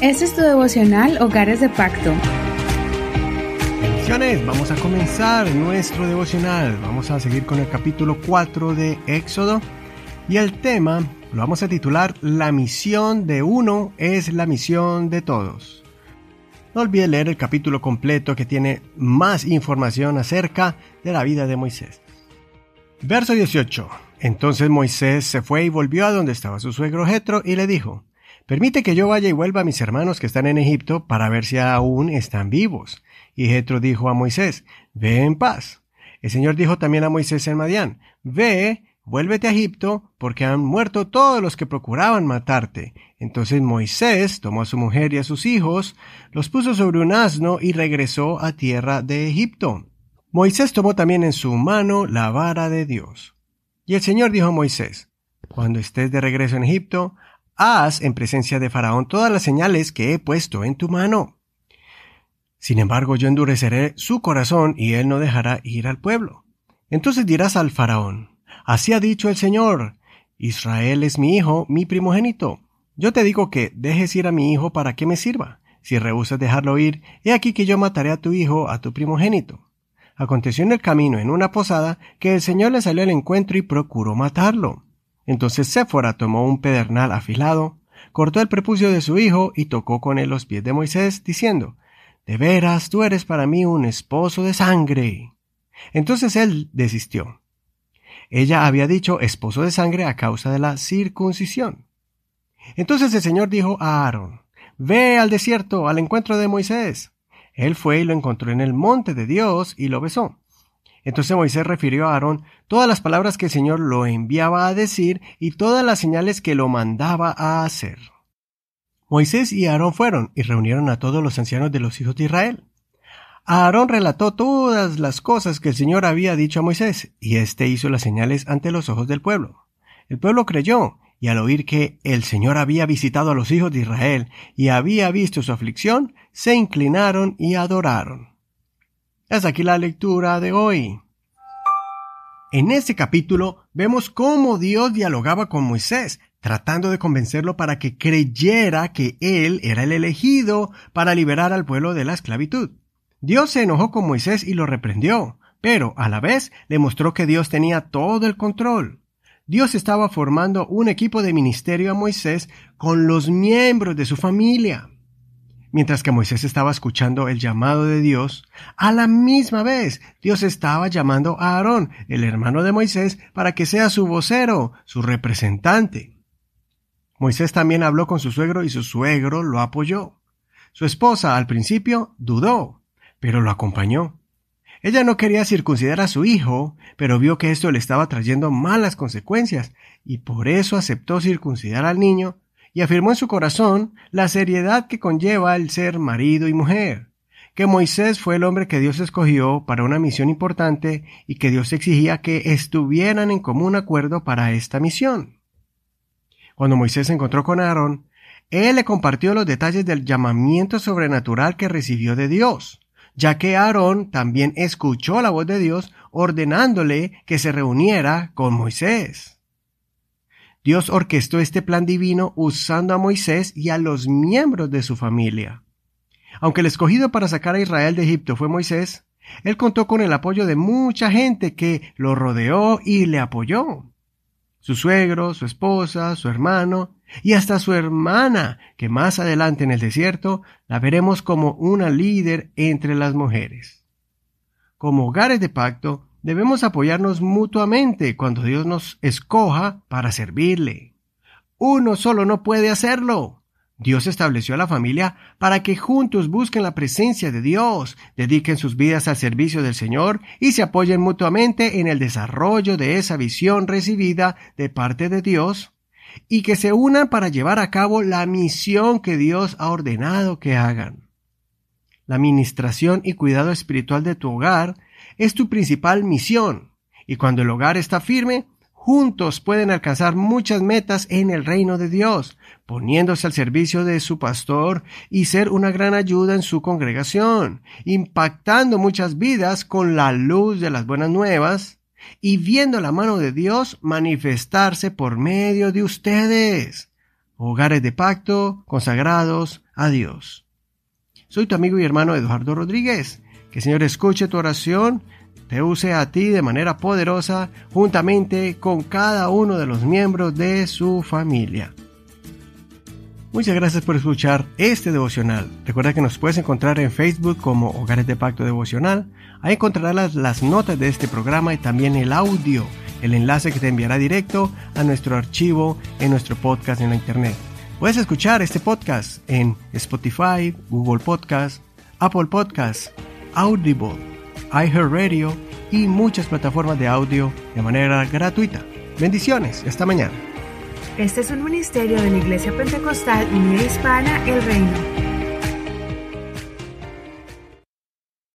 Este es tu devocional Hogares de Pacto. Bendiciones, vamos a comenzar nuestro devocional. Vamos a seguir con el capítulo 4 de Éxodo y el tema lo vamos a titular La misión de uno es la misión de todos. No olvide leer el capítulo completo que tiene más información acerca de la vida de Moisés. Verso 18. Entonces Moisés se fue y volvió a donde estaba su suegro Jetro y le dijo: Permite que yo vaya y vuelva a mis hermanos que están en Egipto para ver si aún están vivos. Y Jetro dijo a Moisés, Ve en paz. El Señor dijo también a Moisés en Madián, Ve, vuélvete a Egipto, porque han muerto todos los que procuraban matarte. Entonces Moisés tomó a su mujer y a sus hijos, los puso sobre un asno y regresó a tierra de Egipto. Moisés tomó también en su mano la vara de Dios. Y el Señor dijo a Moisés, Cuando estés de regreso en Egipto, haz en presencia de Faraón todas las señales que he puesto en tu mano. Sin embargo, yo endureceré su corazón y él no dejará ir al pueblo. Entonces dirás al Faraón, Así ha dicho el Señor, Israel es mi hijo, mi primogénito. Yo te digo que dejes ir a mi hijo para que me sirva. Si rehusas dejarlo ir, he aquí que yo mataré a tu hijo, a tu primogénito. Aconteció en el camino, en una posada, que el Señor le salió al encuentro y procuró matarlo. Entonces Séfora tomó un pedernal afilado, cortó el prepucio de su hijo y tocó con él los pies de Moisés, diciendo, De veras tú eres para mí un esposo de sangre. Entonces él desistió. Ella había dicho esposo de sangre a causa de la circuncisión. Entonces el Señor dijo a Aarón, Ve al desierto al encuentro de Moisés. Él fue y lo encontró en el monte de Dios y lo besó. Entonces Moisés refirió a Aarón todas las palabras que el Señor lo enviaba a decir y todas las señales que lo mandaba a hacer. Moisés y Aarón fueron y reunieron a todos los ancianos de los hijos de Israel. Aarón relató todas las cosas que el Señor había dicho a Moisés, y éste hizo las señales ante los ojos del pueblo. El pueblo creyó, y al oír que el Señor había visitado a los hijos de Israel y había visto su aflicción, se inclinaron y adoraron. Hasta aquí la lectura de hoy. En este capítulo vemos cómo Dios dialogaba con Moisés, tratando de convencerlo para que creyera que él era el elegido para liberar al pueblo de la esclavitud. Dios se enojó con Moisés y lo reprendió, pero a la vez le mostró que Dios tenía todo el control. Dios estaba formando un equipo de ministerio a Moisés con los miembros de su familia. Mientras que Moisés estaba escuchando el llamado de Dios, a la misma vez Dios estaba llamando a Aarón, el hermano de Moisés, para que sea su vocero, su representante. Moisés también habló con su suegro y su suegro lo apoyó. Su esposa al principio dudó, pero lo acompañó. Ella no quería circuncidar a su hijo, pero vio que esto le estaba trayendo malas consecuencias, y por eso aceptó circuncidar al niño y afirmó en su corazón la seriedad que conlleva el ser marido y mujer, que Moisés fue el hombre que Dios escogió para una misión importante y que Dios exigía que estuvieran en común acuerdo para esta misión. Cuando Moisés se encontró con Aarón, él le compartió los detalles del llamamiento sobrenatural que recibió de Dios, ya que Aarón también escuchó la voz de Dios ordenándole que se reuniera con Moisés. Dios orquestó este plan divino usando a Moisés y a los miembros de su familia. Aunque el escogido para sacar a Israel de Egipto fue Moisés, él contó con el apoyo de mucha gente que lo rodeó y le apoyó. Su suegro, su esposa, su hermano y hasta su hermana, que más adelante en el desierto la veremos como una líder entre las mujeres. Como hogares de pacto, Debemos apoyarnos mutuamente cuando Dios nos escoja para servirle. Uno solo no puede hacerlo. Dios estableció a la familia para que juntos busquen la presencia de Dios, dediquen sus vidas al servicio del Señor y se apoyen mutuamente en el desarrollo de esa visión recibida de parte de Dios y que se unan para llevar a cabo la misión que Dios ha ordenado que hagan. La administración y cuidado espiritual de tu hogar es tu principal misión. Y cuando el hogar está firme, juntos pueden alcanzar muchas metas en el reino de Dios, poniéndose al servicio de su pastor y ser una gran ayuda en su congregación, impactando muchas vidas con la luz de las buenas nuevas y viendo la mano de Dios manifestarse por medio de ustedes. hogares de pacto, consagrados a Dios. Soy tu amigo y hermano Eduardo Rodríguez. Que el Señor escuche tu oración, te use a ti de manera poderosa juntamente con cada uno de los miembros de su familia. Muchas gracias por escuchar este devocional. Recuerda que nos puedes encontrar en Facebook como Hogares de Pacto Devocional. Ahí encontrarás las notas de este programa y también el audio, el enlace que te enviará directo a nuestro archivo en nuestro podcast en la internet. Puedes escuchar este podcast en Spotify, Google Podcast, Apple Podcast, Audible, iHeartRadio y muchas plataformas de audio de manera gratuita. Bendiciones, esta mañana. Este es un ministerio de la Iglesia Pentecostal Unida Hispana El Reino.